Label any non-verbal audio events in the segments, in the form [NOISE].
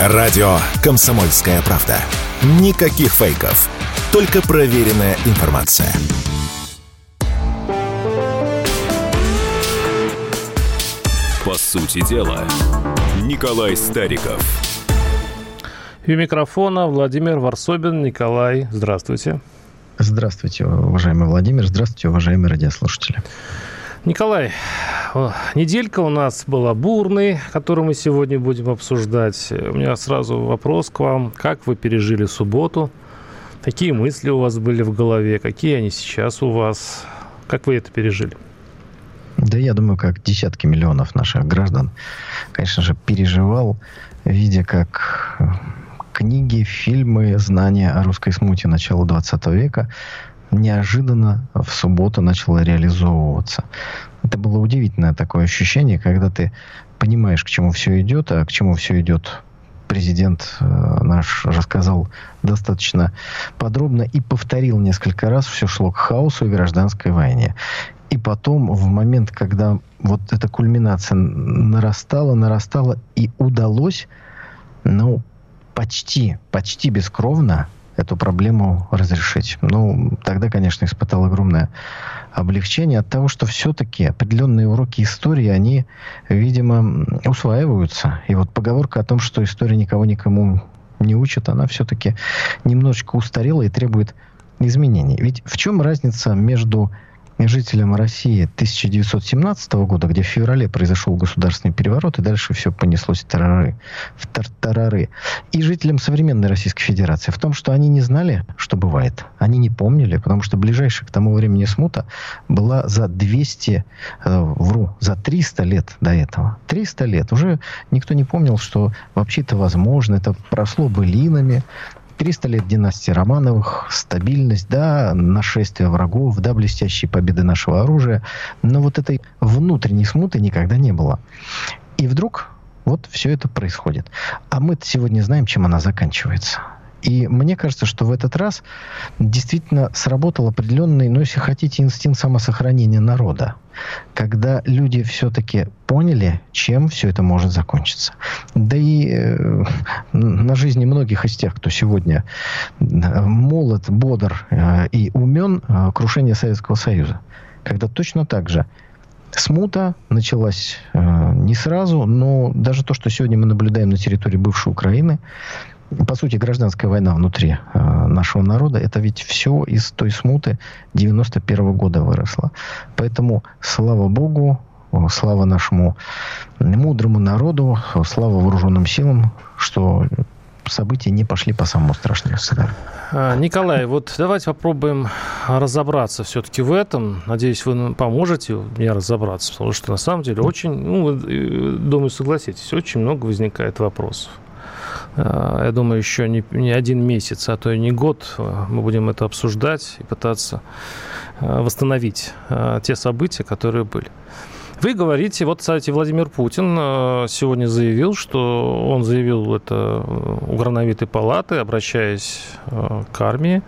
Радио «Комсомольская правда». Никаких фейков. Только проверенная информация. По сути дела, Николай Стариков. И у микрофона Владимир Варсобин. Николай, здравствуйте. Здравствуйте, уважаемый Владимир. Здравствуйте, уважаемые радиослушатели. Николай, неделька у нас была бурной, которую мы сегодня будем обсуждать. У меня сразу вопрос к вам. Как вы пережили субботу? Какие мысли у вас были в голове? Какие они сейчас у вас? Как вы это пережили? Да я думаю, как десятки миллионов наших граждан, конечно же, переживал, видя, как книги, фильмы, знания о русской смуте начала 20 века неожиданно в субботу начало реализовываться. Это было удивительное такое ощущение, когда ты понимаешь, к чему все идет, а к чему все идет президент э, наш рассказал достаточно подробно и повторил несколько раз, все шло к хаосу и гражданской войне. И потом, в момент, когда вот эта кульминация нарастала, нарастала, и удалось, ну, почти, почти бескровно эту проблему разрешить. Ну, тогда, конечно, испытал огромное облегчение от того, что все-таки определенные уроки истории, они, видимо, усваиваются. И вот поговорка о том, что история никого никому не учит, она все-таки немножечко устарела и требует изменений. Ведь в чем разница между жителям России 1917 года, где в феврале произошел государственный переворот, и дальше все понеслось тарары, в тартарары, и жителям современной Российской Федерации в том, что они не знали, что бывает. Они не помнили, потому что ближайшая к тому времени смута была за 200, э, вру, за 300 лет до этого. 300 лет. Уже никто не помнил, что вообще это возможно. Это прошло былинами, 300 лет династии Романовых, стабильность, да, нашествие врагов, да, блестящие победы нашего оружия. Но вот этой внутренней смуты никогда не было. И вдруг вот все это происходит. А мы сегодня знаем, чем она заканчивается. И мне кажется, что в этот раз действительно сработал определенный, ну, если хотите, инстинкт самосохранения народа. Когда люди все-таки поняли, чем все это может закончиться. Да и э, на жизни многих из тех, кто сегодня э, молод, бодр э, и умен, э, крушение Советского Союза. Когда точно так же Смута началась э, не сразу, но даже то, что сегодня мы наблюдаем на территории бывшей Украины, по сути, гражданская война внутри э, нашего народа, это ведь все из той смуты 91 -го года выросло. Поэтому, слава Богу, слава нашему мудрому народу, слава вооруженным силам, что события не пошли по самому страшному сценарию. А, Николай, вот давайте попробуем разобраться все-таки в этом. Надеюсь, вы поможете мне разобраться, потому что на самом деле очень, ну, э, думаю, согласитесь, очень много возникает вопросов. Э, я думаю, еще не, не один месяц, а то и не год э, мы будем это обсуждать и пытаться э, восстановить те события, которые были. Вы говорите, вот, кстати, Владимир Путин сегодня заявил, что он заявил это у Грановитой палаты, обращаясь к армии,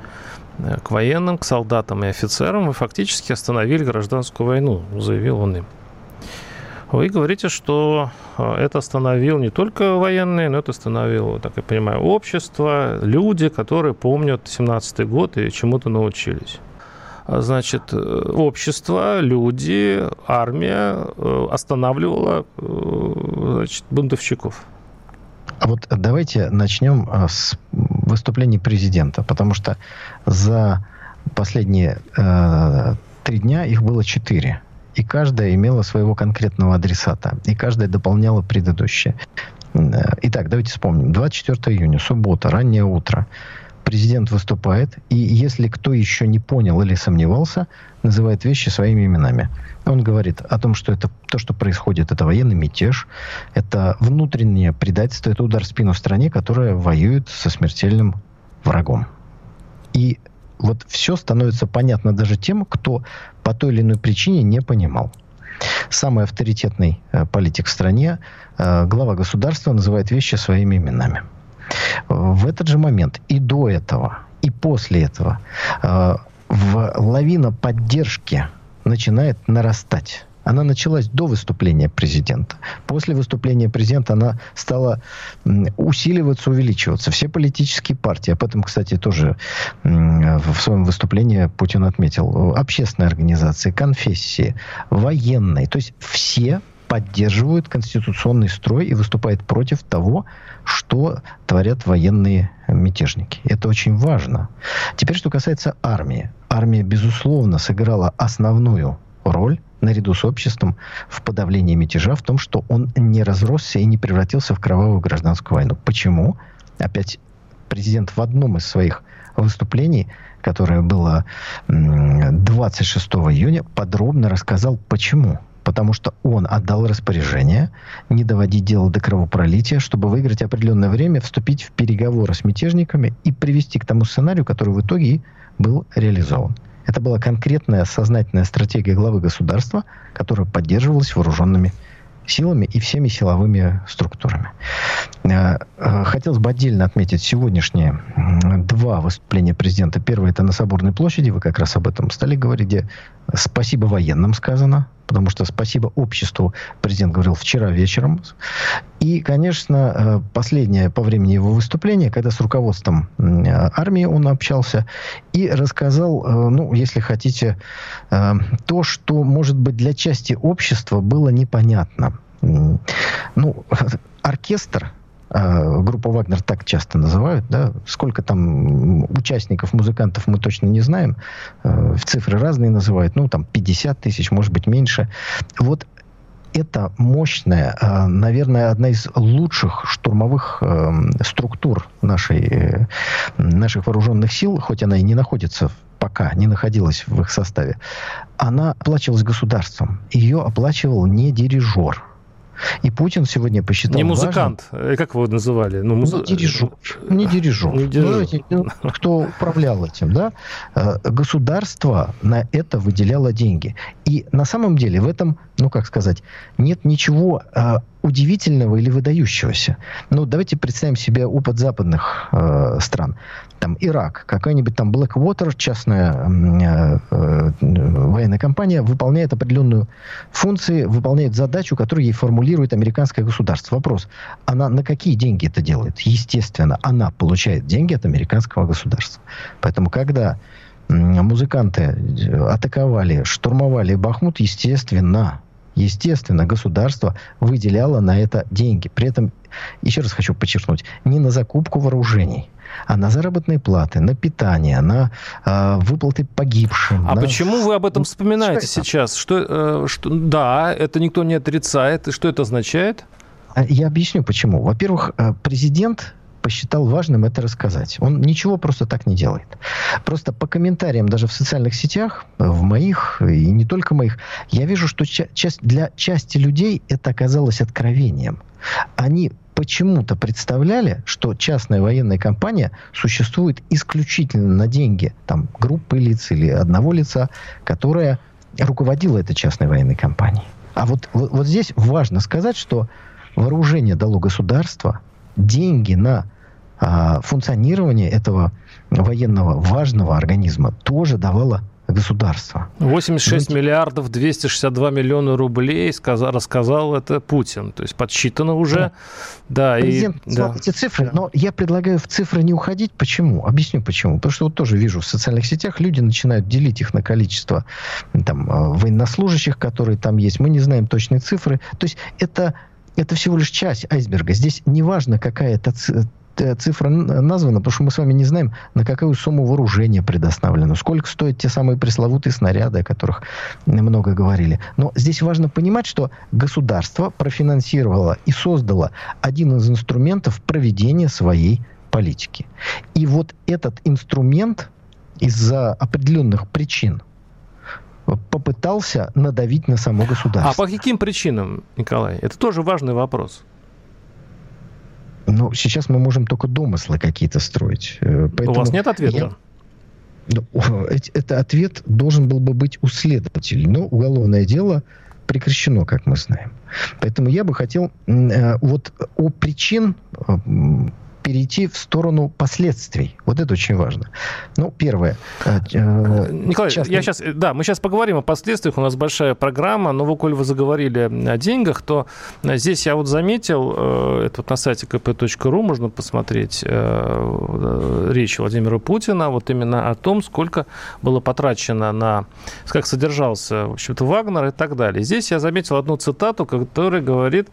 к военным, к солдатам и офицерам, и фактически остановили гражданскую войну, заявил он им. Вы говорите, что э, это остановил не только военные, но это остановило, так я понимаю, общество, люди, которые помнят 17-й год и чему-то научились. А, значит, э, общество, люди, армия э, останавливала значит, бунтовщиков. А вот давайте начнем с выступления президента, потому что за последние э, три дня их было четыре и каждая имела своего конкретного адресата, и каждая дополняла предыдущее. Итак, давайте вспомним. 24 июня, суббота, раннее утро. Президент выступает, и если кто еще не понял или сомневался, называет вещи своими именами. Он говорит о том, что это то, что происходит, это военный мятеж, это внутреннее предательство, это удар в спину в стране, которая воюет со смертельным врагом. И вот все становится понятно даже тем, кто по той или иной причине не понимал. Самый авторитетный э, политик в стране, э, глава государства, называет вещи своими именами. В этот же момент и до этого, и после этого э, в лавина поддержки начинает нарастать она началась до выступления президента. После выступления президента она стала усиливаться, увеличиваться. Все политические партии, об этом, кстати, тоже в своем выступлении Путин отметил, общественные организации, конфессии, военные, то есть все поддерживают конституционный строй и выступают против того, что творят военные мятежники. Это очень важно. Теперь, что касается армии. Армия, безусловно, сыграла основную роль наряду с обществом в подавлении мятежа, в том, что он не разросся и не превратился в кровавую гражданскую войну. Почему? Опять президент в одном из своих выступлений, которое было 26 июня, подробно рассказал, почему потому что он отдал распоряжение не доводить дело до кровопролития, чтобы выиграть определенное время, вступить в переговоры с мятежниками и привести к тому сценарию, который в итоге был реализован. Это была конкретная сознательная стратегия главы государства, которая поддерживалась вооруженными силами и всеми силовыми структурами. Э, э, хотелось бы отдельно отметить сегодняшние два выступления президента. Первое это на Соборной площади, вы как раз об этом стали говорить, где спасибо военным сказано, потому что спасибо обществу президент говорил вчера вечером. И, конечно, э, последнее по времени его выступления, когда с руководством армии он общался и рассказал, ну, если хотите, то, что, может быть, для части общества было непонятно. Ну, [LAUGHS] оркестр, а, группа Вагнер так часто называют, да, сколько там участников, музыкантов мы точно не знаем, э, в цифры разные называют, ну, там 50 тысяч, может быть, меньше. Вот это мощная, а, наверное, одна из лучших штурмовых э, структур нашей, э, наших вооруженных сил, хоть она и не находится пока не находилась в их составе, она оплачивалась государством. Ее оплачивал не дирижер. И Путин сегодня посчитал Не музыкант, важным, как вы его называли? Ну, муз... не дирижер. Не дирижер. Не дирижер. Ну, кто управлял этим, да? Э, государство на это выделяло деньги. И на самом деле в этом, ну, как сказать, нет ничего э, удивительного или выдающегося. Ну, давайте представим себе опыт западных э, стран. Там Ирак, какая-нибудь там Blackwater, частная э, э, военная компания, выполняет определенную функцию, выполняет задачу, которую ей формулирует американское государство. Вопрос, она на какие деньги это делает? Естественно, она получает деньги от американского государства. Поэтому, когда музыканты атаковали, штурмовали Бахмут, естественно, Естественно, государство выделяло на это деньги. При этом, еще раз хочу подчеркнуть, не на закупку вооружений, а на заработные платы, на питание, на э, выплаты погибшим. А на... почему вы об этом вспоминаете что сейчас? Что, э, что, да, это никто не отрицает. И что это означает? А, я объясню почему. Во-первых, э, президент посчитал важным это рассказать. Он ничего просто так не делает. Просто по комментариям даже в социальных сетях, в моих и не только моих, я вижу, что часть, для части людей это оказалось откровением. Они почему-то представляли, что частная военная компания существует исключительно на деньги там, группы лиц или одного лица, которая руководила этой частной военной компанией. А вот, вот, вот здесь важно сказать, что вооружение дало государство, деньги на а, функционирование этого военного важного организма тоже давало государство. 86 Но... миллиардов 262 миллиона рублей сказал, рассказал это Путин. То есть подсчитано уже. Да, да Президент и, да. эти цифры, но я предлагаю в цифры не уходить. Почему? Объясню почему. Потому что вот тоже вижу в социальных сетях люди начинают делить их на количество там, а, военнослужащих, которые там есть. Мы не знаем точные цифры. То есть это это всего лишь часть айсберга. Здесь не важно, какая это цифра названа, потому что мы с вами не знаем, на какую сумму вооружения предоставлено, сколько стоят те самые пресловутые снаряды, о которых много говорили. Но здесь важно понимать, что государство профинансировало и создало один из инструментов проведения своей политики. И вот этот инструмент из-за определенных причин попытался надавить на само государство. А по каким причинам, Николай? Это тоже важный вопрос. Ну, сейчас мы можем только домыслы какие-то строить. Поэтому У вас нет ответа? Я... Ну, [LAUGHS] это ответ должен был бы быть у следователей. Но уголовное дело прекращено, как мы знаем. Поэтому я бы хотел э, вот о причин перейти в сторону последствий. Вот это очень важно. Ну, первое. Э, э, Николай, частный... я сейчас, да, мы сейчас поговорим о последствиях. У нас большая программа. Но вы, коль вы заговорили о деньгах, то здесь я вот заметил, это вот на сайте kp.ru можно посмотреть речь Владимира Путина вот именно о том, сколько было потрачено на, как содержался, в общем-то, Вагнер и так далее. Здесь я заметил одну цитату, которая говорит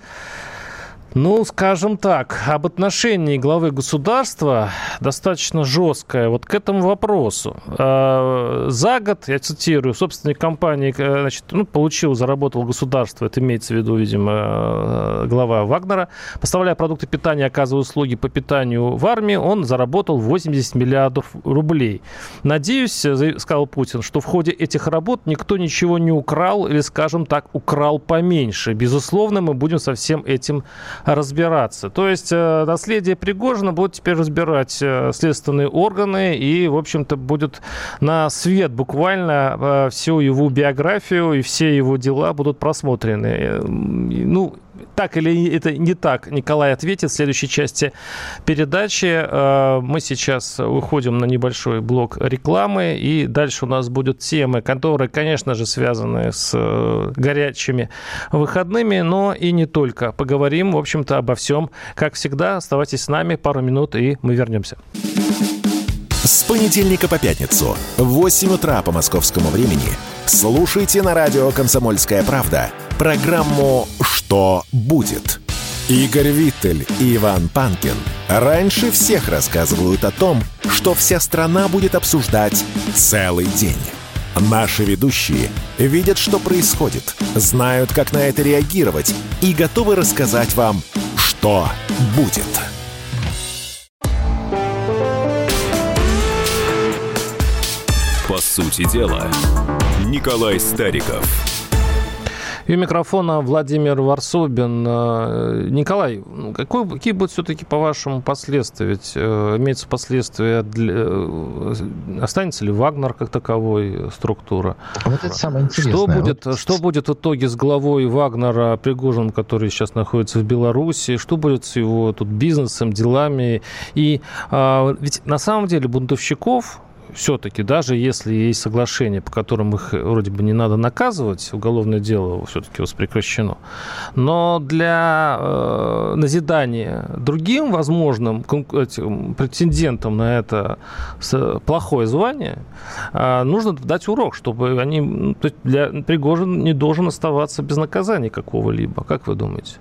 ну, скажем так, об отношении главы государства достаточно жесткое вот к этому вопросу. А, за год, я цитирую, собственник компании э, значит, ну, получил, заработал государство, это имеется в виду, видимо, э, глава Вагнера, поставляя продукты питания, оказывая услуги по питанию в армии, он заработал 80 миллиардов рублей. Надеюсь, э, сказал Путин, что в ходе этих работ никто ничего не украл или, скажем так, украл поменьше. Безусловно, мы будем со всем этим разбираться. То есть э, наследие Пригожина будут теперь разбирать э, следственные органы и, в общем-то, будет на свет буквально э, всю его биографию и все его дела будут просмотрены. Ну, так или это не так, Николай ответит в следующей части передачи. Э, мы сейчас уходим на небольшой блок рекламы, и дальше у нас будут темы, которые, конечно же, связаны с э, горячими выходными, но и не только. Поговорим, в общем-то, обо всем. Как всегда, оставайтесь с нами пару минут, и мы вернемся. С понедельника по пятницу в 8 утра по московскому времени слушайте на радио «Комсомольская правда» программу «Что будет?». Игорь Виттель и Иван Панкин раньше всех рассказывают о том, что вся страна будет обсуждать целый день. Наши ведущие видят, что происходит, знают, как на это реагировать и готовы рассказать вам, что будет. Сути дела, Николай Стариков – и у микрофона Владимир Варсобин. Э, Николай, ну, какой, какие будут все-таки, по-вашему, последствия? Ведь э, имеется последствия, для, э, останется ли Вагнер как таковой структура? Вот это самое интересное. Что будет, вот... что будет в итоге с главой Вагнера Пригожиным, который сейчас находится в Беларуси? Что будет с его тут бизнесом, делами? И а, ведь на самом деле бунтовщиков все-таки, даже если есть соглашение, по которым их вроде бы не надо наказывать, уголовное дело все-таки воспрекращено, но для э, назидания другим возможным претендентам на это плохое звание э, нужно дать урок, чтобы они... Ну, для Пригожин не должен оставаться без наказания какого-либо. Как вы думаете?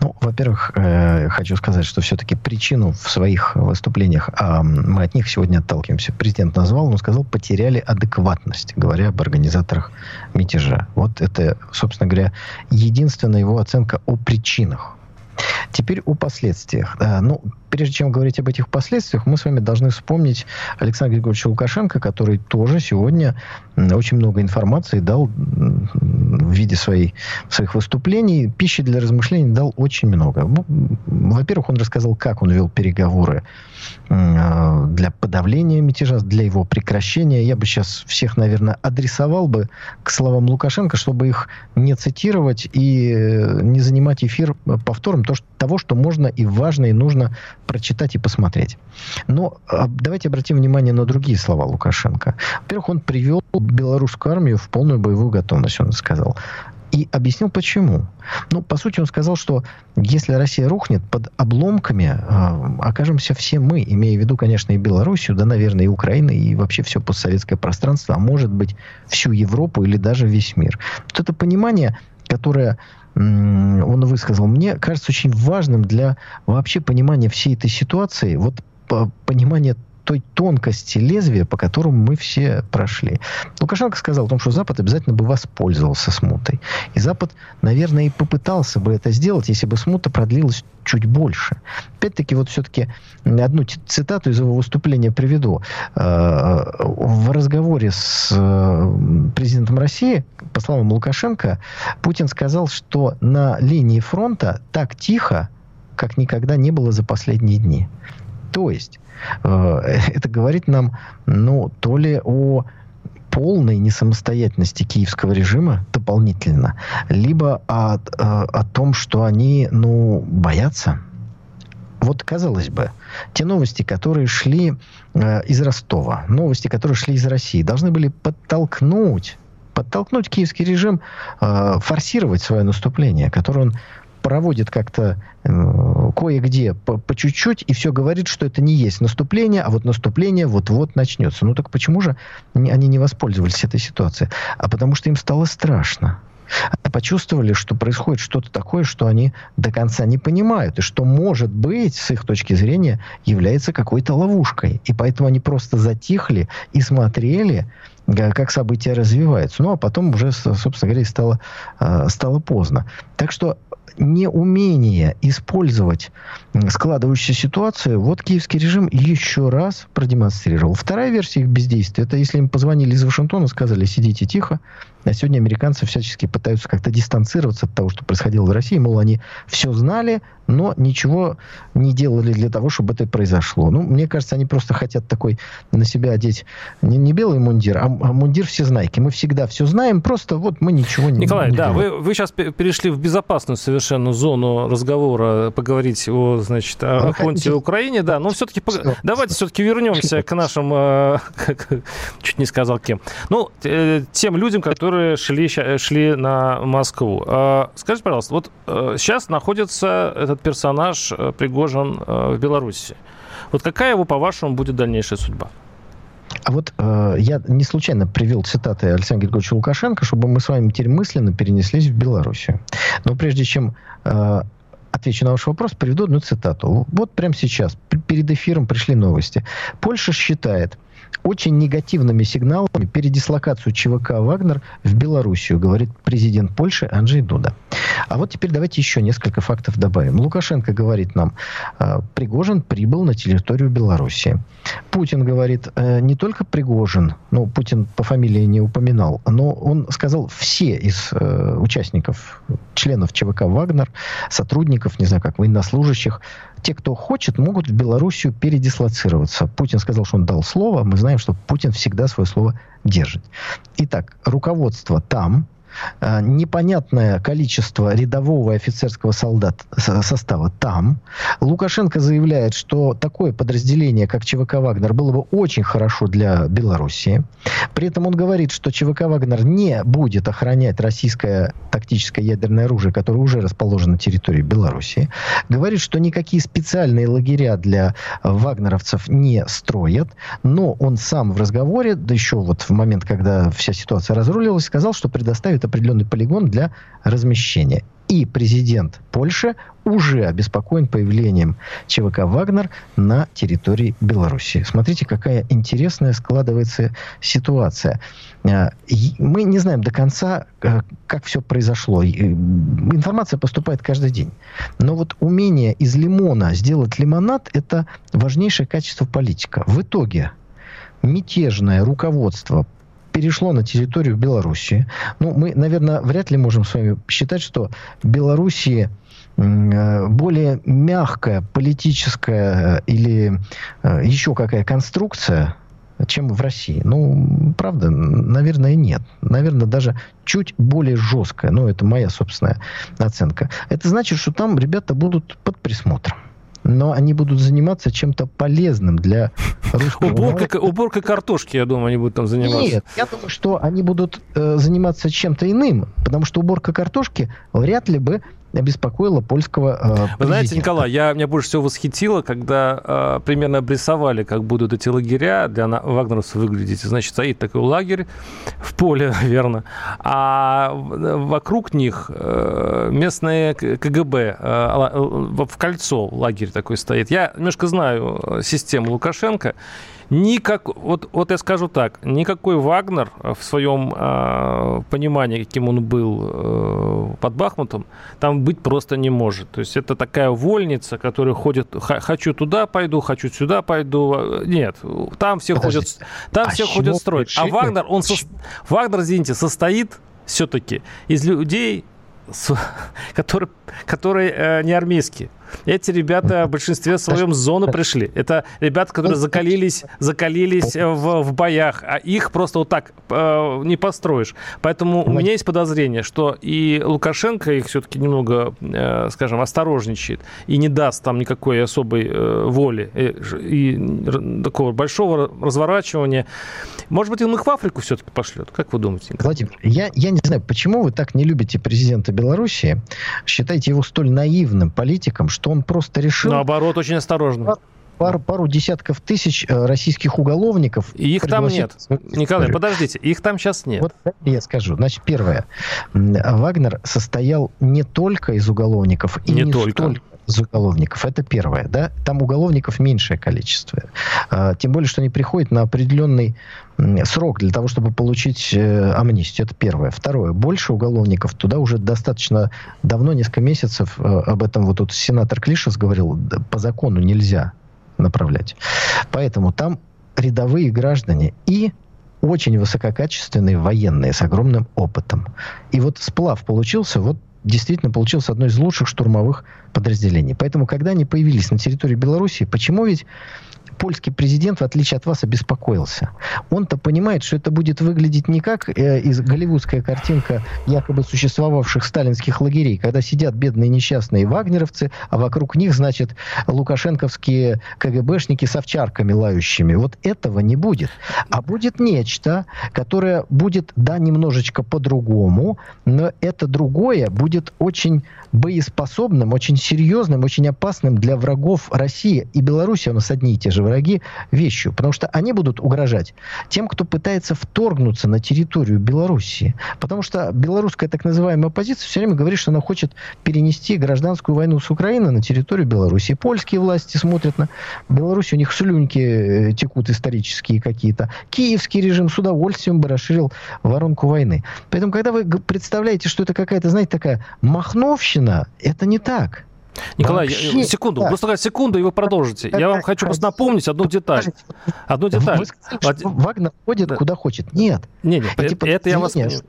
Ну, во-первых, э, хочу сказать, что все-таки причину в своих выступлениях, а мы от них сегодня отталкиваемся, президент назвал, но сказал, потеряли адекватность, говоря об организаторах мятежа. Вот это, собственно говоря, единственная его оценка о причинах. Теперь о последствиях. Ну, прежде чем говорить об этих последствиях, мы с вами должны вспомнить Александра Григорьевича Лукашенко, который тоже сегодня очень много информации дал в виде своей, своих выступлений. Пищи для размышлений дал очень много. Во-первых, он рассказал, как он вел переговоры а, для подавления мятежа, для его прекращения. Я бы сейчас всех, наверное, адресовал бы к словам Лукашенко, чтобы их не цитировать и э, не занимать эфир повтором того, что можно и важно, и нужно прочитать и посмотреть. Но а, давайте обратим внимание на другие слова Лукашенко. Во-первых, он привел белорусскую армию в полную боевую готовность, он сказал. И объяснил почему. Ну, по сути, он сказал, что если Россия рухнет, под обломками э, окажемся все мы, имея в виду, конечно, и Белоруссию, да, наверное, и Украину, и вообще все постсоветское пространство, а может быть, всю Европу или даже весь мир. Вот это понимание, которое он высказал, мне кажется очень важным для вообще понимания всей этой ситуации, вот понимания той тонкости лезвия, по которому мы все прошли. Лукашенко сказал о том, что Запад обязательно бы воспользовался смутой. И Запад, наверное, и попытался бы это сделать, если бы смута продлилась чуть больше. Опять-таки, вот все-таки одну цитату из его выступления приведу. Э, в разговоре с э, президентом России, по словам Лукашенко, Путин сказал, что на линии фронта так тихо, как никогда не было за последние дни. То есть это говорит нам, ну, то ли о полной несамостоятельности киевского режима дополнительно, либо о, о, о том, что они, ну, боятся. Вот, казалось бы, те новости, которые шли э, из Ростова, новости, которые шли из России, должны были подтолкнуть, подтолкнуть киевский режим э, форсировать свое наступление, которое он проводит как-то э, кое-где по, по чуть-чуть и все говорит, что это не есть наступление, а вот наступление вот-вот начнется. Ну так почему же они не воспользовались этой ситуацией? А потому что им стало страшно почувствовали, что происходит что-то такое, что они до конца не понимают, и что, может быть, с их точки зрения, является какой-то ловушкой. И поэтому они просто затихли и смотрели, как события развиваются. Ну, а потом уже, собственно говоря, стало, а, стало поздно. Так что неумение использовать складывающуюся ситуацию, вот киевский режим еще раз продемонстрировал. Вторая версия их бездействия, это если им позвонили из Вашингтона, сказали, сидите тихо, а сегодня американцы всячески пытаются как-то дистанцироваться от того, что происходило в России. Мол, они все знали, но ничего не делали для того, чтобы это произошло. Ну, мне кажется, они просто хотят такой на себя одеть не, не белый мундир, а, а мундир всезнайки. Мы всегда все знаем, просто вот мы ничего не Николай, не да, делаем. вы, вы сейчас перешли в безопасную совершенно зону разговора, поговорить о, значит, о, о фронте в Украине, да, но все-таки все. давайте все-таки вернемся к нашим, э, [LAUGHS] чуть не сказал кем, ну, э, тем людям, которые шли, шли на Москву. Э, скажите, пожалуйста, вот сейчас находится этот персонаж э, Пригожин э, в Беларуси. Вот какая его, по-вашему, будет дальнейшая судьба? А вот э, я не случайно привел цитаты Александра Григорьевича Лукашенко, чтобы мы с вами теперь мысленно перенеслись в Белоруссию. Но прежде чем э, отвечу на ваш вопрос, приведу одну цитату. Вот прямо сейчас, перед эфиром пришли новости. Польша считает, очень негативными сигналами передислокацию ЧВК «Вагнер» в Белоруссию, говорит президент Польши Анджей Дуда. А вот теперь давайте еще несколько фактов добавим. Лукашенко говорит нам, «А, Пригожин прибыл на территорию Белоруссии. Путин говорит, «Э, не только Пригожин, ну, Путин по фамилии не упоминал, но он сказал, все из э, участников, членов ЧВК «Вагнер», сотрудников, не знаю как, военнослужащих, те, кто хочет, могут в Белоруссию передислоцироваться. Путин сказал, что он дал слово. Мы знаем, что Путин всегда свое слово держит. Итак, руководство там, непонятное количество рядового офицерского солдат состава там. Лукашенко заявляет, что такое подразделение, как ЧВК «Вагнер», было бы очень хорошо для Белоруссии. При этом он говорит, что ЧВК «Вагнер» не будет охранять российское тактическое ядерное оружие, которое уже расположено на территории Белоруссии. Говорит, что никакие специальные лагеря для вагнеровцев не строят. Но он сам в разговоре, да еще вот в момент, когда вся ситуация разрулилась, сказал, что предоставит это определенный полигон для размещения. И президент Польши уже обеспокоен появлением ЧВК «Вагнер» на территории Беларуси. Смотрите, какая интересная складывается ситуация. А, мы не знаем до конца, э, как все произошло. Информация поступает каждый день. Но вот умение из лимона сделать лимонад – это важнейшее качество политика. В итоге мятежное руководство перешло на территорию Белоруссии. Ну, мы, наверное, вряд ли можем с вами считать, что Белоруссии э, более мягкая политическая э, или э, еще какая конструкция, чем в России. Ну, правда, наверное, нет. Наверное, даже чуть более жесткая. Ну, это моя собственная оценка. Это значит, что там ребята будут под присмотром но они будут заниматься чем-то полезным для [LAUGHS] русского уборка, уборка картошки, я думаю, они будут там заниматься. Нет, я думаю, что они будут э, заниматься чем-то иным, потому что уборка картошки вряд ли бы обеспокоило польского э, Вы знаете, Николай, я, меня больше всего восхитило, когда э, примерно обрисовали, как будут эти лагеря для вагнеровцев выглядеть. Значит, стоит такой лагерь в поле, [LAUGHS] верно, а вокруг них э, местные КГБ, э, в кольцо лагерь такой стоит. Я немножко знаю э, систему Лукашенко, Никак, вот, вот я скажу так, никакой Вагнер в своем э, понимании, каким он был э, под Бахмутом, там быть просто не может. То есть это такая вольница, которая ходит, хочу туда пойду, хочу сюда пойду. Нет, там все Подожди, ходят, там а все ходят строить. А Вагнер, он, со, Вагнер, извините, состоит все-таки из людей, [LAUGHS] которые, которые э, не армейские. Эти ребята в большинстве своем с зоны пришли. Это ребята, которые закалились, закалились в, в боях, а их просто вот так э, не построишь. Поэтому у меня есть подозрение, что и Лукашенко их все-таки немного, э, скажем, осторожничает и не даст там никакой особой э, воли и, э, и такого большого разворачивания. Может быть, он их в Африку все-таки пошлет? Как вы думаете? Владимир, я, я не знаю, почему вы так не любите президента Беларуси, считаете его столь наивным политиком, что он просто решил... Наоборот, очень осторожно пару, пару десятков тысяч э, российских уголовников. И их там нет. Николай, подождите, их там сейчас нет. Вот я скажу. Значит, первое. Вагнер состоял не только из уголовников и не, не только. столько из уголовников. Это первое. Да? Там уголовников меньшее количество. А, тем более, что они приходят на определенный срок для того, чтобы получить э, амнистию. Это первое. Второе. Больше уголовников туда уже достаточно давно, несколько месяцев, э, об этом вот тут сенатор Клишес говорил, по закону нельзя направлять. Поэтому там рядовые граждане и очень высококачественные военные с огромным опытом. И вот сплав получился вот действительно получился одно из лучших штурмовых подразделений. Поэтому, когда они появились на территории Беларуси, почему ведь польский президент, в отличие от вас, обеспокоился. Он-то понимает, что это будет выглядеть не как э, из голливудская картинка якобы существовавших сталинских лагерей, когда сидят бедные несчастные вагнеровцы, а вокруг них, значит, лукашенковские КГБшники с овчарками лающими. Вот этого не будет. А будет нечто, которое будет, да, немножечко по-другому, но это другое будет очень боеспособным, очень серьезным, очень опасным для врагов России и Беларуси. У нас одни и те же враги вещью, потому что они будут угрожать тем, кто пытается вторгнуться на территорию Белоруссии. Потому что белорусская так называемая оппозиция все время говорит, что она хочет перенести гражданскую войну с Украины на территорию Беларуси. Польские власти смотрят на Беларусь, у них слюньки э, текут исторические какие-то. Киевский режим с удовольствием бы расширил воронку войны. Поэтому, когда вы представляете, что это какая-то, знаете, такая махновщина, это не так. Николай, Вообще, секунду, да. просто секунду, и вы продолжите. Я вам хочу просто напомнить одну деталь. Одну деталь. Вагнер ходит да. куда хочет. Нет. Не, не, это, это я вас понимаю.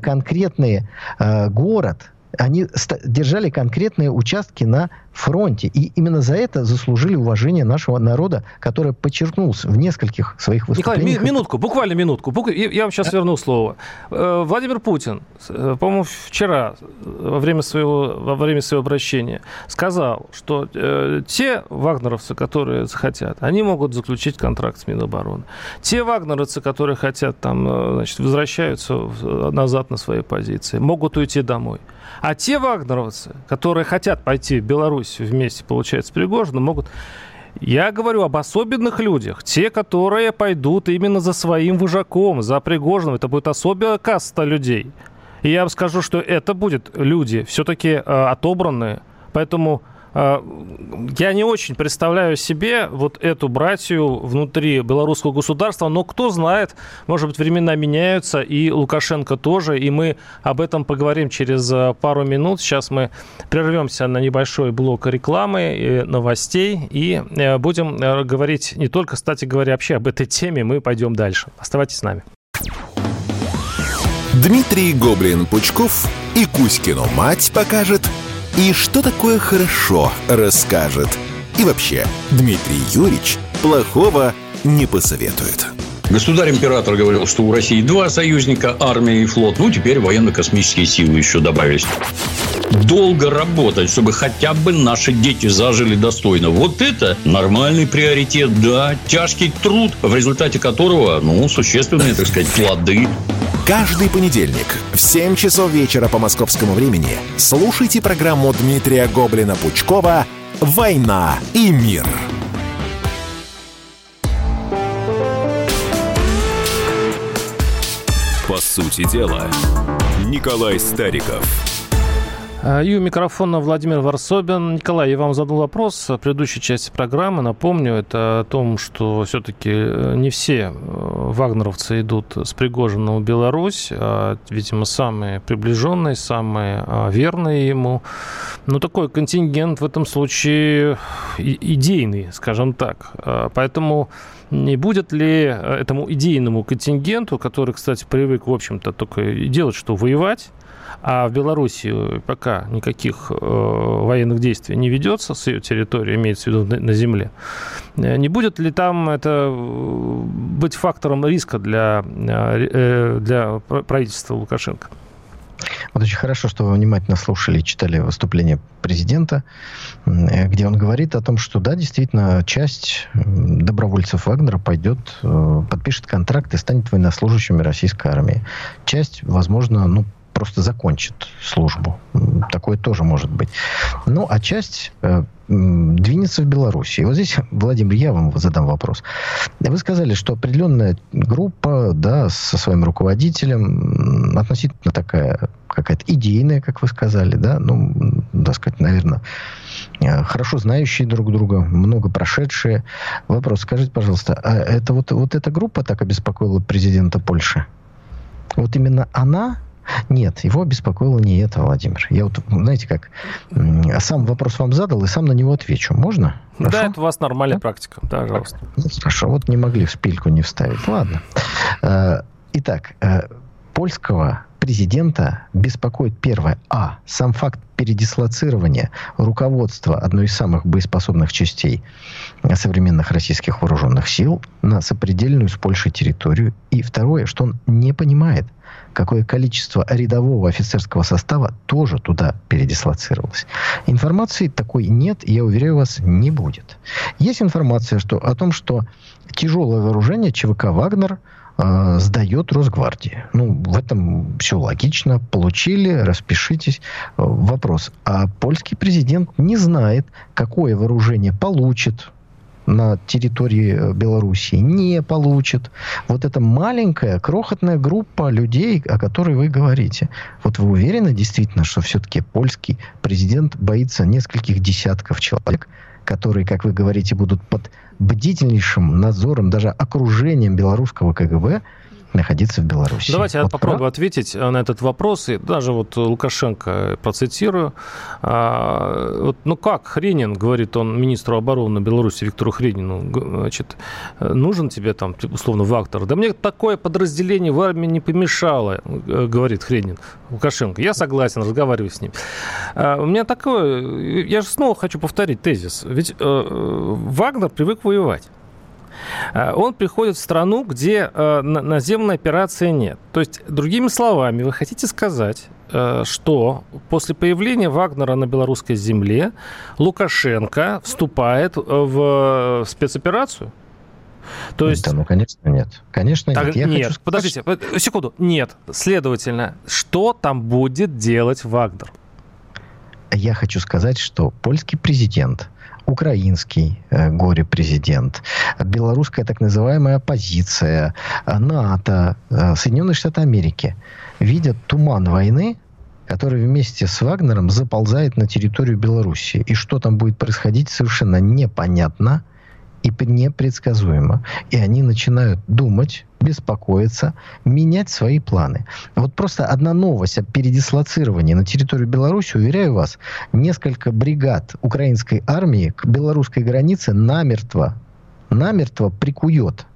конкретный э, город, они держали конкретные участки на фронте. И именно за это заслужили уважение нашего народа, которое подчеркнул в нескольких своих выступлениях. Николай, минутку, буквально минутку. Я вам сейчас верну слово. Э, Владимир Путин, э, по-моему, вчера во время своего, во время своего обращения сказал, что э, те вагнеровцы, которые захотят, они могут заключить контракт с Минобороны. Те вагнеровцы, которые хотят там, значит, возвращаются назад на свои позиции, могут уйти домой. А те вагнеровцы, которые хотят пойти в Беларусь вместе, получается, с Пригожиным, могут... Я говорю об особенных людях. Те, которые пойдут именно за своим вожаком, за Пригожиным. Это будет особая каста людей. И я вам скажу, что это будут люди все-таки э, отобранные. Поэтому я не очень представляю себе вот эту братью внутри белорусского государства, но кто знает, может быть, времена меняются, и Лукашенко тоже, и мы об этом поговорим через а, пару минут. Сейчас мы прервемся на небольшой блок рекламы и новостей, и э, будем э, говорить не только, кстати говоря, вообще об этой теме, мы пойдем дальше. Оставайтесь с нами. Дмитрий Гоблин-Пучков и Кузькину мать покажет – и что такое хорошо расскажет. И вообще, Дмитрий Юрьевич плохого не посоветует. Государь-император говорил, что у России два союзника, армия и флот. Ну, теперь военно-космические силы еще добавились. Долго работать, чтобы хотя бы наши дети зажили достойно. Вот это нормальный приоритет, да. Тяжкий труд, в результате которого, ну, существенные, так сказать, плоды. Каждый понедельник в 7 часов вечера по московскому времени слушайте программу Дмитрия Гоблина-Пучкова «Война и мир». По сути дела, Николай Стариков – и у микрофона Владимир Варсобин. Николай, я вам задал вопрос в предыдущей части программы. Напомню, это о том, что все-таки э, не все э, вагнеровцы идут с Пригожина в Беларусь, а, видимо, самые приближенные, самые а, верные ему. Но такой контингент в этом случае идейный, скажем так. Поэтому не будет ли э, этому идейному контингенту, который, кстати, привык, в общем-то, только делать, что воевать, а в Беларуси пока никаких э, военных действий не ведется с ее территории, имеется в виду на, земле, э, не будет ли там это э, быть фактором риска для, для правительства Лукашенко? Вот очень хорошо, что вы внимательно слушали и читали выступление президента, где он говорит о том, что да, действительно, часть добровольцев Вагнера пойдет, подпишет контракт и станет военнослужащими российской армии. Часть, возможно, ну, просто закончит службу. Такое тоже может быть. Ну, а часть э, двинется в Беларусь. И вот здесь, Владимир, я вам задам вопрос. Вы сказали, что определенная группа, да, со своим руководителем, относительно такая какая-то идейная, как вы сказали, да, ну, так сказать, наверное, э, хорошо знающие друг друга, много прошедшие. Вопрос, скажите, пожалуйста, а это вот, вот эта группа так обеспокоила президента Польши? Вот именно она нет, его беспокоило не это, Владимир. Я вот, знаете как, сам вопрос вам задал и сам на него отвечу. Можно? Хорошо? Да, это у вас нормальная да? практика. Да, пожалуйста. Ну, хорошо, вот не могли в шпильку не вставить. Ладно. Э, итак, э, польского президента беспокоит первое. А. Сам факт передислоцирования руководства одной из самых боеспособных частей современных российских вооруженных сил на сопредельную с Польшей территорию. И второе, что он не понимает, какое количество рядового офицерского состава тоже туда передислоцировалось. Информации такой нет, я уверяю вас, не будет. Есть информация что, о том, что тяжелое вооружение ЧВК «Вагнер» э, сдает Росгвардии. Ну, в этом все логично. Получили, распишитесь. Вопрос. А польский президент не знает, какое вооружение получит на территории э, Белоруссии не получит. Вот эта маленькая, крохотная группа людей, о которой вы говорите. Вот вы уверены действительно, что все-таки польский президент боится нескольких десятков человек, которые, как вы говорите, будут под бдительнейшим надзором, даже окружением белорусского КГБ, находиться в Беларуси. Давайте вот я попробую прав? ответить э, на этот вопрос. И даже вот Лукашенко процитирую. А, вот, ну как, Хренин, говорит он министру обороны Беларуси Виктору Хренину, значит, нужен тебе там, условно, Вактор? Да мне такое подразделение в армии не помешало, э, говорит Хренин Лукашенко. Я согласен, разговариваю с ним. А, у меня такое, я же снова хочу повторить тезис. Ведь э, Вагнер привык воевать. Э, он приходит в страну, где э, наземной операции нет. То есть, другими словами, вы хотите сказать, э, что после появления Вагнера на белорусской земле Лукашенко вступает в спецоперацию? То есть... Да, ну, конечно, нет. Конечно, так, нет. Я нет, хочу подождите, секунду. Нет. Следовательно, что там будет делать Вагнер? Я хочу сказать, что польский президент украинский э, горе-президент, белорусская так называемая оппозиция, э, НАТО, э, Соединенные Штаты Америки видят туман войны, который вместе с Вагнером заползает на территорию Беларуси. И что там будет происходить, совершенно непонятно и непредсказуемо. И они начинают думать, беспокоиться, менять свои планы. Вот просто одна новость о передислоцировании на территорию Беларуси, уверяю вас, несколько бригад украинской армии к белорусской границе намертво, намертво прикует.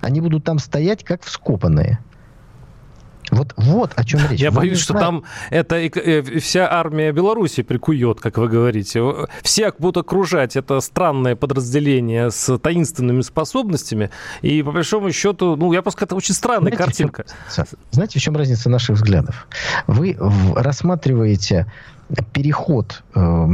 Они будут там стоять, как вскопанные. Вот, вот о чем речь. Я Вы боюсь, что там это э, вся армия Беларуси прикует, как вы говорите. Все будут окружать это странное подразделение с таинственными способностями. И по большому счету, ну, я просто это очень странная знаете, картинка. В чем, знаете, в чем разница наших взглядов? Вы рассматриваете переход э,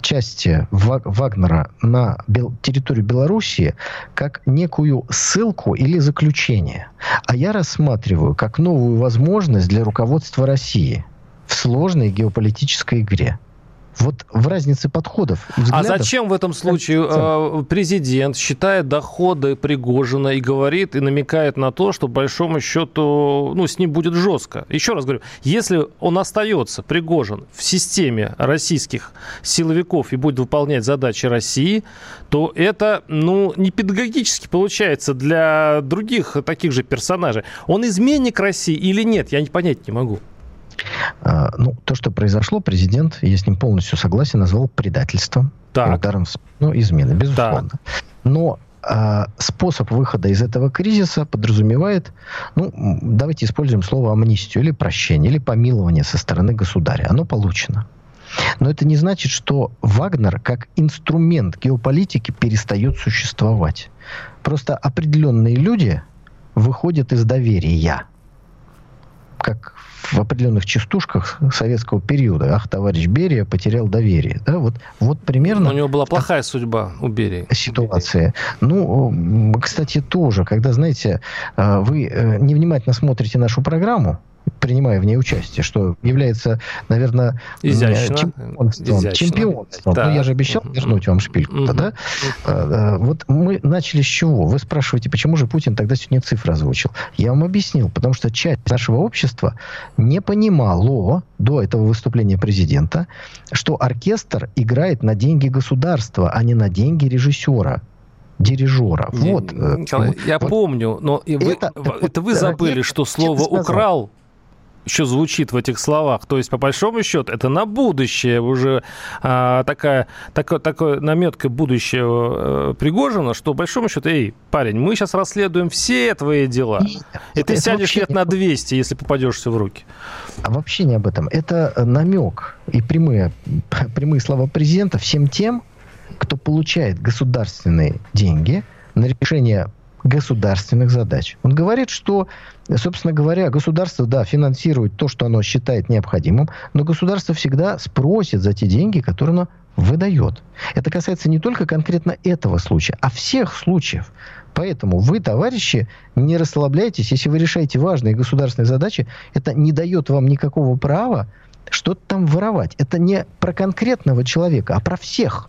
части Вагнера на бел, территорию Белоруссии как некую ссылку или заключение. А я рассматриваю как новую возможность для руководства России в сложной геополитической игре. Вот в разнице подходов. А зачем в этом случае э, президент считает доходы Пригожина и говорит, и намекает на то, что, по большому счету, ну, с ним будет жестко? Еще раз говорю, если он остается, Пригожин, в системе российских силовиков и будет выполнять задачи России, то это, ну, не педагогически получается для других таких же персонажей. Он изменник России или нет, я не понять не могу. А, ну, то, что произошло, президент, я с ним полностью согласен, назвал предательством. Так. Ударом в ну, измены, безусловно. Так. Но а способ выхода из этого кризиса подразумевает, ну, давайте используем слово амнистию или прощение, или помилование со стороны государя. Оно получено. Но это не значит, что Вагнер как инструмент геополитики перестает существовать. Просто определенные люди выходят из доверия. Как в определенных частушках советского периода. Ах, товарищ Берия потерял доверие. Да, вот, вот примерно... Но у него была плохая судьба у Берии. Ситуация. Ну, кстати, тоже, когда, знаете, э, вы э, невнимательно смотрите нашу программу, принимая в ней участие, что является, наверное, Изящно. чемпионством. Изящно. чемпионством. Да. Ну, я же обещал вернуть вам шпильку-то, да? А, а, вот мы начали с чего? Вы спрашиваете, почему же Путин тогда сегодня цифры озвучил? Я вам объяснил, потому что часть нашего общества не понимала до этого выступления президента, что оркестр играет на деньги государства, а не на деньги режиссера дирижера. вот, э, Николай, я вот, помню, но вы, это, это вы забыли, что слово «украл» еще звучит в этих словах. То есть, по большому счету, это на будущее уже а, такая, такая, такая наметка будущего а, Пригожина, что, по большому счету, эй, парень, мы сейчас расследуем все твои дела. И, ты сядешь лет на 200, если попадешься в руки. А вообще не об этом. Это намек и прямые, прямые слова президента всем тем, кто получает государственные деньги на решение государственных задач. Он говорит, что, собственно говоря, государство, да, финансирует то, что оно считает необходимым, но государство всегда спросит за те деньги, которые оно выдает. Это касается не только конкретно этого случая, а всех случаев. Поэтому вы, товарищи, не расслабляйтесь. Если вы решаете важные государственные задачи, это не дает вам никакого права что-то там воровать. Это не про конкретного человека, а про всех.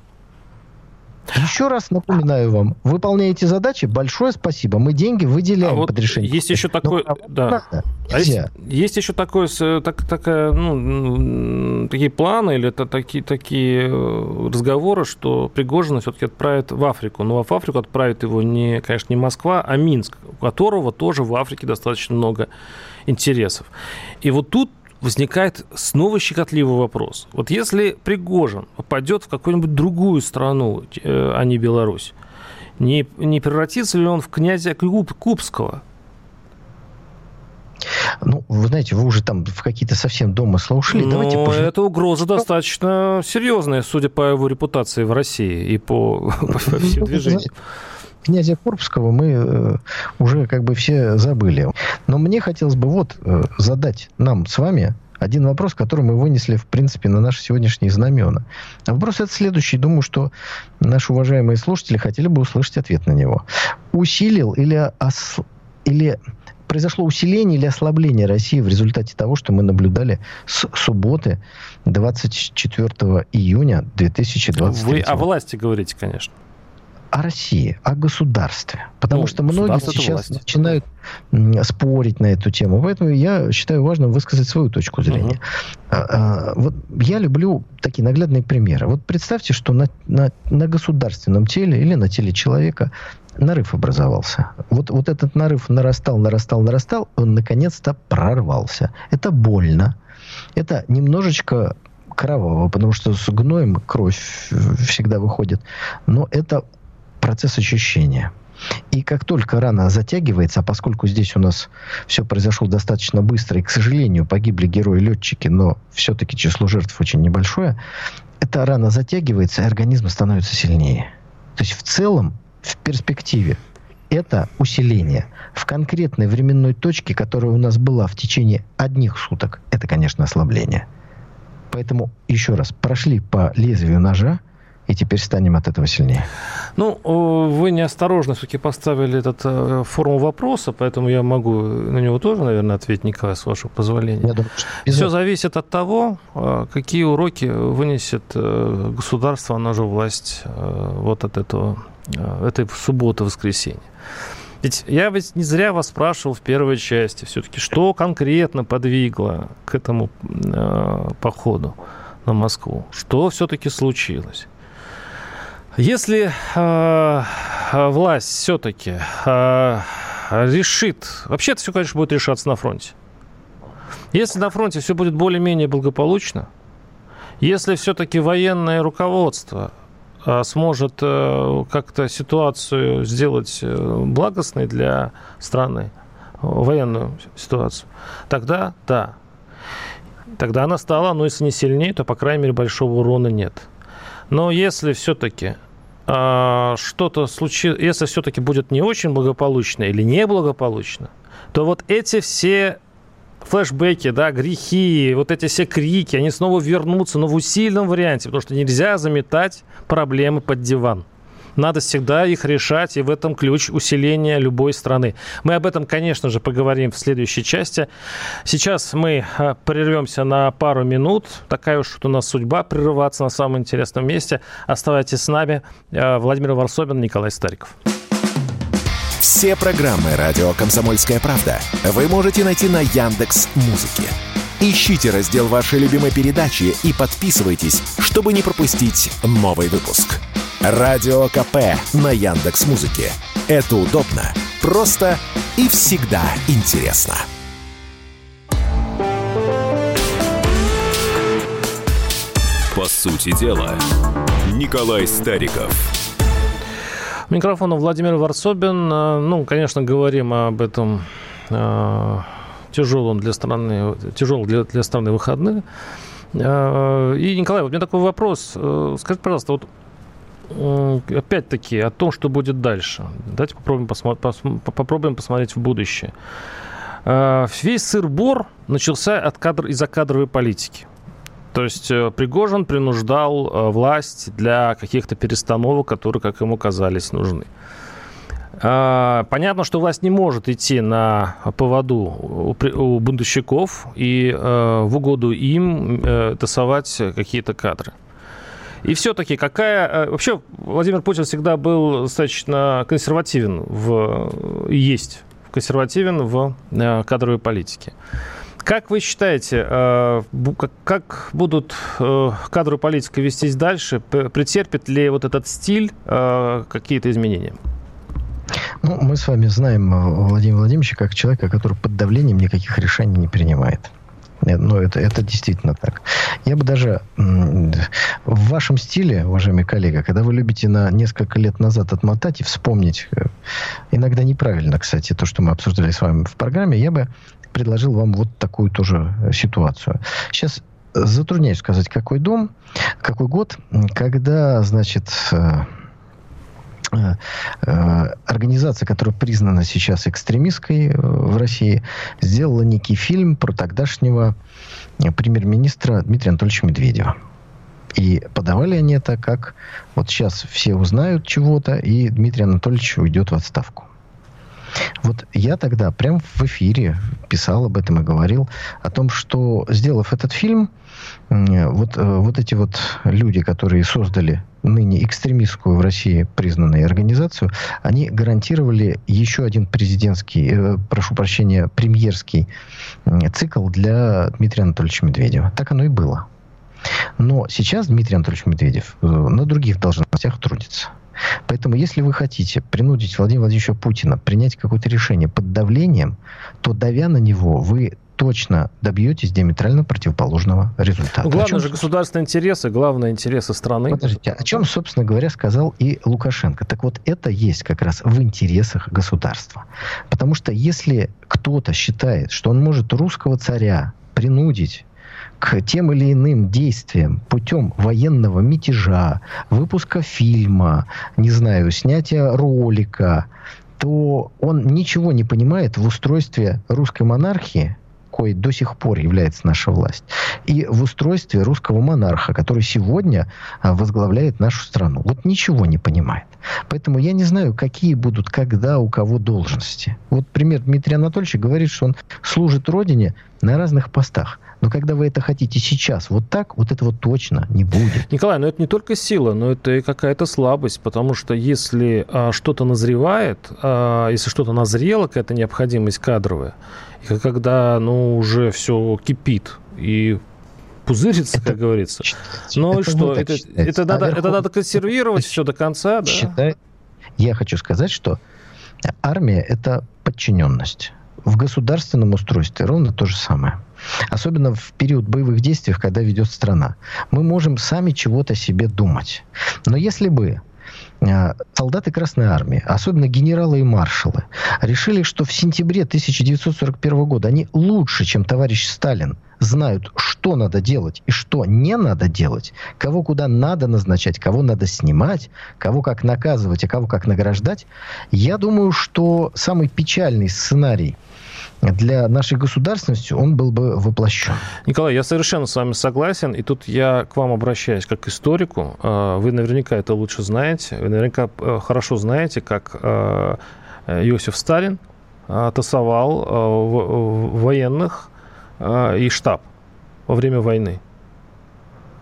Еще раз напоминаю вам, выполняете задачи, большое спасибо. Мы деньги выделяем а вот под решение. Есть еще такое, Но, да. а есть, есть еще такое, так, такая, ну, такие планы или это такие, такие э, разговоры, что Пригожина все-таки отправят в Африку. Но в Африку отправит его не, конечно, не Москва, а Минск, у которого тоже в Африке достаточно много интересов. И вот тут возникает снова щекотливый вопрос. Вот если Пригожин попадет в какую-нибудь другую страну, э, а не Беларусь, не, не превратится ли он в князя Куб, Кубского? Ну, вы знаете, вы уже там в какие-то совсем домыслы ушли. Ну, Давайте пожив... эта угроза достаточно серьезная, судя по его репутации в России и по, [LAUGHS] по всем ну, движениям князя Корбского мы э, уже как бы все забыли. Но мне хотелось бы вот э, задать нам с вами один вопрос, который мы вынесли, в принципе, на наши сегодняшние знамена. Вопрос это следующий. Думаю, что наши уважаемые слушатели хотели бы услышать ответ на него. Усилил или, ос... или произошло усиление или ослабление России в результате того, что мы наблюдали с субботы 24 июня 2023 Вы о власти говорите, конечно о России, о государстве. Потому ну, что многие сейчас начинают спорить на эту тему. Поэтому я считаю важным высказать свою точку зрения. Uh-huh. А, а, вот я люблю такие наглядные примеры. Вот представьте, что на, на, на государственном теле или на теле человека нарыв образовался. Вот, вот этот нарыв нарастал, нарастал, нарастал, он наконец-то прорвался. Это больно. Это немножечко кроваво, потому что с гноем кровь всегда выходит. Но это процесс ощущения. И как только рана затягивается, а поскольку здесь у нас все произошло достаточно быстро, и, к сожалению, погибли герои-летчики, но все-таки число жертв очень небольшое, эта рана затягивается, и организм становится сильнее. То есть в целом, в перспективе, это усиление. В конкретной временной точке, которая у нас была в течение одних суток, это, конечно, ослабление. Поэтому, еще раз, прошли по лезвию ножа, и теперь станем от этого сильнее. Ну, вы неосторожно все-таки поставили этот э, форму вопроса, поэтому я могу на него тоже, наверное, ответить, Николай, с вашего позволения. Я думаю, что... Все зависит от того, э, какие уроки вынесет э, государство, оно же власть, вот от этого, этой субботы-воскресенья. Ведь я ведь не зря вас спрашивал в первой части все-таки, что конкретно подвигло к этому э, походу на Москву? Что все-таки случилось? Если э, власть все-таки э, решит, вообще это все, конечно, будет решаться на фронте. Если на фронте все будет более-менее благополучно, если все-таки военное руководство а, сможет э, как-то ситуацию сделать э, благостной для страны, военную ситуацию, тогда да. Тогда она стала, но если не сильнее, то, по крайней мере, большого урона нет. Но если все-таки а, что-то случится, если все-таки будет не очень благополучно или неблагополучно, то вот эти все флешбеки, да, грехи, вот эти все крики, они снова вернутся, но в усиленном варианте, потому что нельзя заметать проблемы под диван. Надо всегда их решать, и в этом ключ усиления любой страны. Мы об этом, конечно же, поговорим в следующей части. Сейчас мы э, прервемся на пару минут. Такая уж у нас судьба прерываться на самом интересном месте. Оставайтесь с нами. Э, Владимир Варсобин, Николай Стариков. Все программы радио Комсомольская правда вы можете найти на Яндекс Музыке. Ищите раздел вашей любимой передачи и подписывайтесь, чтобы не пропустить новый выпуск. Радио КП на Яндекс Музыке. Это удобно, просто и всегда интересно. По сути дела, Николай Стариков. Микрофон Владимир Варсобин. Э, ну, конечно, говорим об этом э, тяжелом для страны, тяжелом для, для страны выходных. Э, и, Николай, вот у меня такой вопрос. Скажите, пожалуйста, вот опять-таки о том, что будет дальше. Давайте попробуем, посмо- пос- попробуем посмотреть в будущее. Весь сыр-бор начался от кадр, из-за кадровой политики. То есть э, Пригожин принуждал э, власть для каких-то перестановок, которые, как ему казались, нужны. Понятно, что власть не может идти на поводу у бунтовщиков и э, в угоду им тасовать какие-то кадры. И все-таки какая... Вообще Владимир Путин всегда был достаточно консервативен в... есть консервативен в кадровой политике. Как вы считаете, э, как будут э, кадры политики вестись дальше? Претерпит ли вот этот стиль э, какие-то изменения? Ну, мы с вами знаем Владимира Владимировича как человека, который под давлением никаких решений не принимает. Но это, это действительно так. Я бы даже в вашем стиле, уважаемый коллега, когда вы любите на несколько лет назад отмотать и вспомнить, иногда неправильно, кстати, то, что мы обсуждали с вами в программе, я бы предложил вам вот такую тоже ситуацию. Сейчас затрудняюсь сказать, какой дом, какой год, когда, значит, э, э, организация, которая признана сейчас экстремистской э, в России, сделала некий фильм про тогдашнего премьер-министра Дмитрия Анатольевича Медведева. И подавали они это как вот сейчас все узнают чего-то, и Дмитрий Анатольевич уйдет в отставку. Вот я тогда прям в эфире писал об этом и говорил о том, что сделав этот фильм, вот, э, вот эти вот люди, которые создали ныне экстремистскую в России признанную организацию, они гарантировали еще один президентский, э, прошу прощения, премьерский цикл для Дмитрия Анатольевича Медведева. Так оно и было. Но сейчас Дмитрий Анатольевич Медведев э, на других должностях трудится. Поэтому, если вы хотите принудить Владимира Владимировича Путина принять какое-то решение под давлением, то давя на него, вы точно добьетесь диаметрально противоположного результата. Главное чем, же государственные интересы, главные интересы страны. Подождите, о чем, собственно говоря, сказал и Лукашенко. Так вот, это есть как раз в интересах государства. Потому что если кто-то считает, что он может русского царя принудить к тем или иным действиям путем военного мятежа, выпуска фильма, не знаю, снятия ролика, то он ничего не понимает в устройстве русской монархии, кой до сих пор является наша власть, и в устройстве русского монарха, который сегодня а, возглавляет нашу страну. Вот ничего не понимает. Поэтому я не знаю, какие будут когда у кого должности. Вот пример Дмитрия Анатольевича говорит, что он служит Родине на разных постах. Но когда вы это хотите сейчас, вот так, вот этого точно не будет. Николай, но это не только сила, но это и какая-то слабость, потому что если а, что-то назревает, а, если что-то назрело, какая-то необходимость кадровая, и когда, ну, уже все кипит, и пузырится, это, как говорится. Ну и что, это, это, а надо, это надо консервировать все до конца, да? Считай, я хочу сказать, что армия – это подчиненность. в государственном устройстве ровно то же самое. Особенно в период боевых действий, когда ведет страна. Мы можем сами чего-то себе думать. Но если бы а, солдаты Красной Армии, особенно генералы и маршалы, решили, что в сентябре 1941 года они лучше, чем товарищ Сталин, знают, что надо делать и что не надо делать, кого куда надо назначать, кого надо снимать, кого как наказывать, а кого как награждать, я думаю, что самый печальный сценарий для нашей государственности он был бы воплощен. Николай, я совершенно с вами согласен, и тут я к вам обращаюсь как к историку. А, вы наверняка это лучше знаете, вы наверняка э, хорошо знаете, как э, Иосиф Сталин э, тасовал военных и штаб во время войны.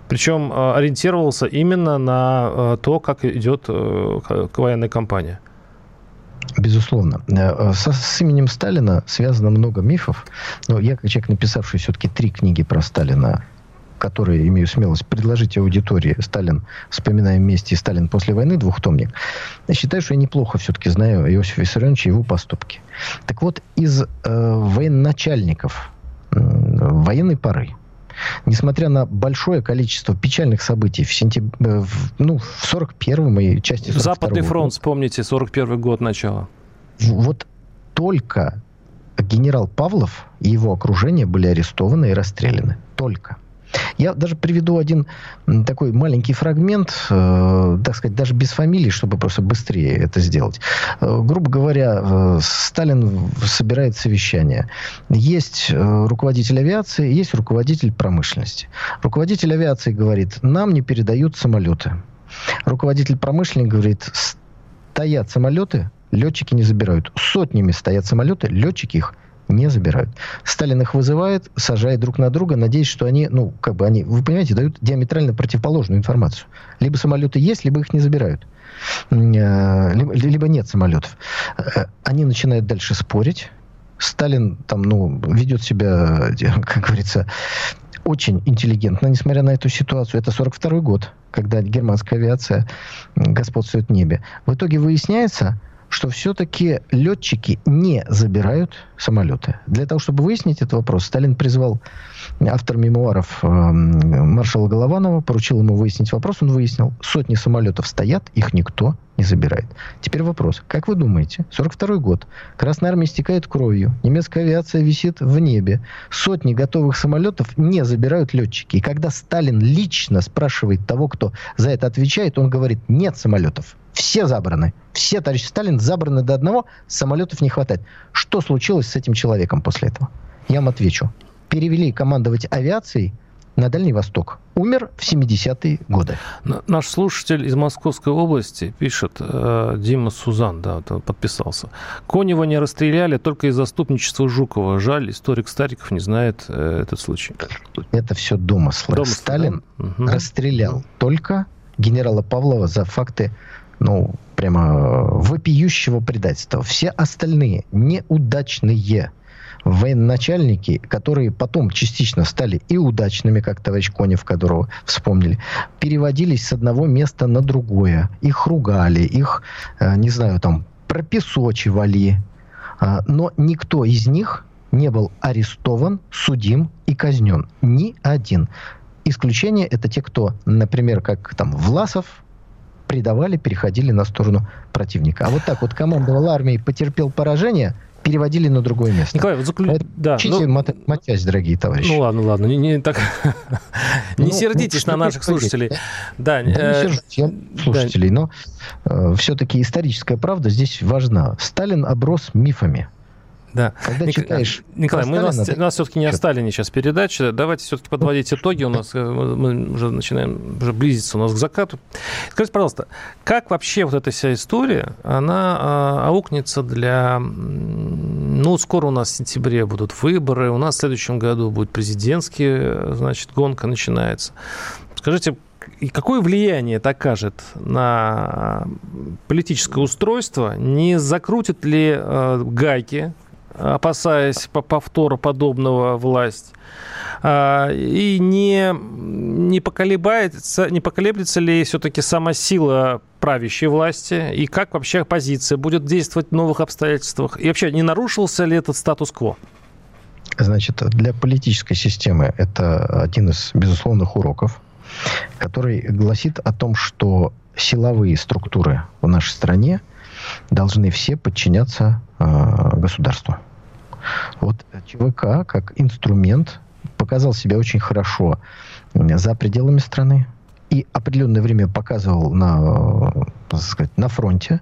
Причем ориентировался именно на то, как идет военная кампания. Безусловно. Э, со, с именем Сталина связано много мифов. Но я, как человек, написавший все-таки три книги про Сталина, которые имею смелость предложить аудитории «Сталин. Вспоминаем вместе» «Сталин после войны» двухтомник, я считаю, что я неплохо все-таки знаю Иосифа Виссарионовича и его поступки. Так вот, из э, военачальников э, военной поры, несмотря на большое количество печальных событий в сентябре, э, в, ну, в 41-м и части Западный фронт, вспомните, 41 год начала. Вот только генерал Павлов и его окружение были арестованы и расстреляны. Только. Я даже приведу один такой маленький фрагмент, э, так сказать, даже без фамилии, чтобы просто быстрее это сделать. Э, грубо говоря, э, Сталин собирает совещание. Есть э, руководитель авиации, есть руководитель промышленности. Руководитель авиации говорит, нам не передают самолеты. Руководитель промышленности говорит, стоят самолеты, летчики не забирают. Сотнями стоят самолеты, летчики их не забирают. Сталин их вызывает, сажает друг на друга, надеясь, что они, ну, как бы они, вы понимаете, дают диаметрально противоположную информацию. Либо самолеты есть, либо их не забирают. Э, либо, либо нет самолетов. Э, они начинают дальше спорить. Сталин там, ну, ведет себя, [LAUGHS] как говорится, очень интеллигентно, несмотря на эту ситуацию. Это 42 год, когда германская авиация господствует в небе. В итоге выясняется, что все-таки летчики не забирают самолеты. Для того, чтобы выяснить этот вопрос, Сталин призвал автор мемуаров э, маршала Голованова, поручил ему выяснить вопрос, он выяснил, сотни самолетов стоят, их никто не забирает. Теперь вопрос, как вы думаете, 42 год, Красная Армия истекает кровью, немецкая авиация висит в небе, сотни готовых самолетов не забирают летчики. И когда Сталин лично спрашивает того, кто за это отвечает, он говорит, нет самолетов, все забраны. Все, товарищ Сталин, забраны до одного, самолетов не хватает. Что случилось с этим человеком после этого? Я вам отвечу. Перевели командовать авиацией на Дальний Восток. Умер в 70-е годы. Наш слушатель из Московской области пишет, э, Дима Сузан, да, подписался. Конева не расстреляли только из заступничества Жукова. Жаль, историк Стариков не знает э, этот случай. Это все домыслы. домыслы Сталин да? угу. расстрелял только генерала Павлова за факты ну, прямо вопиющего предательства. Все остальные неудачные военачальники, которые потом частично стали и удачными, как товарищ Конев, которого вспомнили, переводились с одного места на другое. Их ругали, их, э, не знаю, там, пропесочивали. А, но никто из них не был арестован, судим и казнен. Ни один. Исключение это те, кто, например, как там Власов, предавали, переходили на сторону противника. А вот так вот командовал армией, потерпел поражение, переводили на другое место. Николай, вот заклю... да, Учите ну... математику, дорогие товарищи. Ну ладно, ладно, не, не так... [LAUGHS] не ну, сердитесь ну, на наших слушателей. Да, не э, слушателей, но э, все-таки историческая правда здесь важна. Сталин оброс мифами. Да. Когда Ник... читаешь... Николай, мы, у нас, у нас все-таки не о Сталине сейчас передача. Давайте все-таки подводить итоги. У нас э, мы уже начинаем уже близиться у нас к закату. Скажите, пожалуйста, как вообще вот эта вся история, она а, аукнется для... Ну, скоро у нас в сентябре будут выборы, у нас в следующем году будет президентский, значит, гонка начинается. Скажите, и какое влияние это окажет на политическое устройство? Не закрутит ли э, гайки опасаясь повтора подобного власть. И не, не, поколебается, не поколеблется ли все-таки сама сила правящей власти? И как вообще оппозиция будет действовать в новых обстоятельствах? И вообще, не нарушился ли этот статус-кво? Значит, для политической системы это один из безусловных уроков, который гласит о том, что силовые структуры в нашей стране должны все подчиняться э, государству. Вот ЧВК как инструмент показал себя очень хорошо за пределами страны и определенное время показывал на, так сказать, на фронте,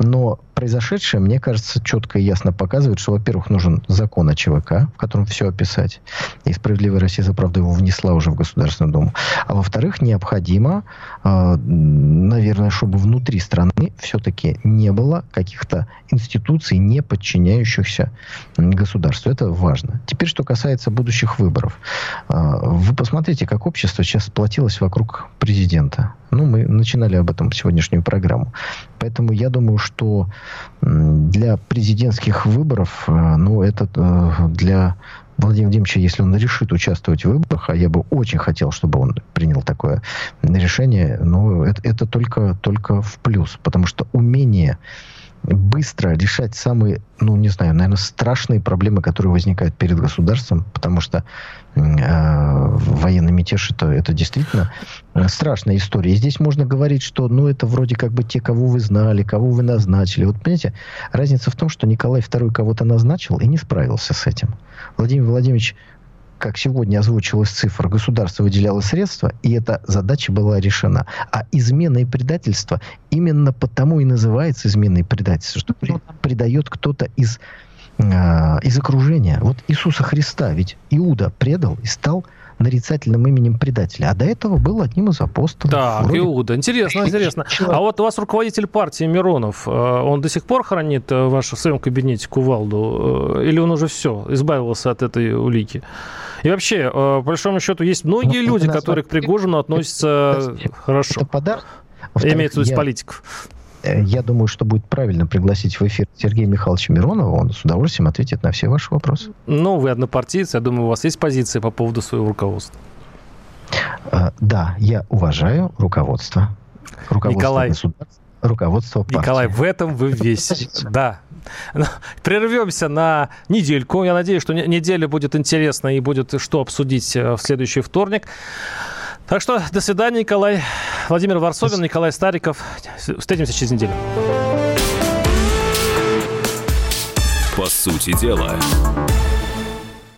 но произошедшее, мне кажется, четко и ясно показывает, что, во-первых, нужен закон о ЧВК, в котором все описать. И «Справедливая Россия за правду» его внесла уже в Государственную Думу. А во-вторых, необходимо, э, наверное, чтобы внутри страны все-таки не было каких-то институций, не подчиняющихся государству. Это важно. Теперь, что касается будущих выборов. Э, вы посмотрите, как общество сейчас сплотилось вокруг президента. Ну, мы начинали об этом сегодняшнюю программу. Поэтому я думаю, что для президентских выборов, э, ну, это э, для Владимира Владимировича, если он решит участвовать в выборах, а я бы очень хотел, чтобы он принял такое решение, но это, это только, только в плюс, потому что умение быстро решать самые, ну, не знаю, наверное, страшные проблемы, которые возникают перед государством, потому что э, военный мятеж это, это действительно э, страшная история. И здесь можно говорить, что, ну, это вроде как бы те, кого вы знали, кого вы назначили. Вот, понимаете, разница в том, что Николай II кого-то назначил и не справился с этим. Владимир Владимирович как сегодня озвучилась цифра, государство выделяло средства, и эта задача была решена. А измена и предательство именно потому и называется изменой и предательство, что предает кто-то из, э, из окружения. Вот Иисуса Христа, ведь Иуда предал и стал нарицательным именем предателя. А до этого был одним из апостолов. Да, Вроде... Иуда. Интересно, интересно. А вот у вас руководитель партии Миронов, э, он до сих пор хранит э, ваш, в своем кабинете кувалду? Или он уже все, избавился от этой улики? И вообще, по большому счету, есть многие ну, люди, которые к Пригожину относятся это, хорошо. Это подарок. Имеется в виду из политиков. Э, я думаю, что будет правильно пригласить в эфир Сергея Михайловича Миронова. Он с удовольствием ответит на все ваши вопросы. Ну, вы однопартиец. Я думаю, у вас есть позиция по поводу своего руководства. А, да, я уважаю руководство. Руководство Николай, государства, руководство партии. Николай, в этом вы весь. Да. Ну, прервемся на недельку. Я надеюсь, что неделя будет интересна и будет что обсудить э, в следующий вторник. Так что до свидания, Николай. Владимир Варсовин, Николай Стариков. Встретимся через неделю. По сути дела,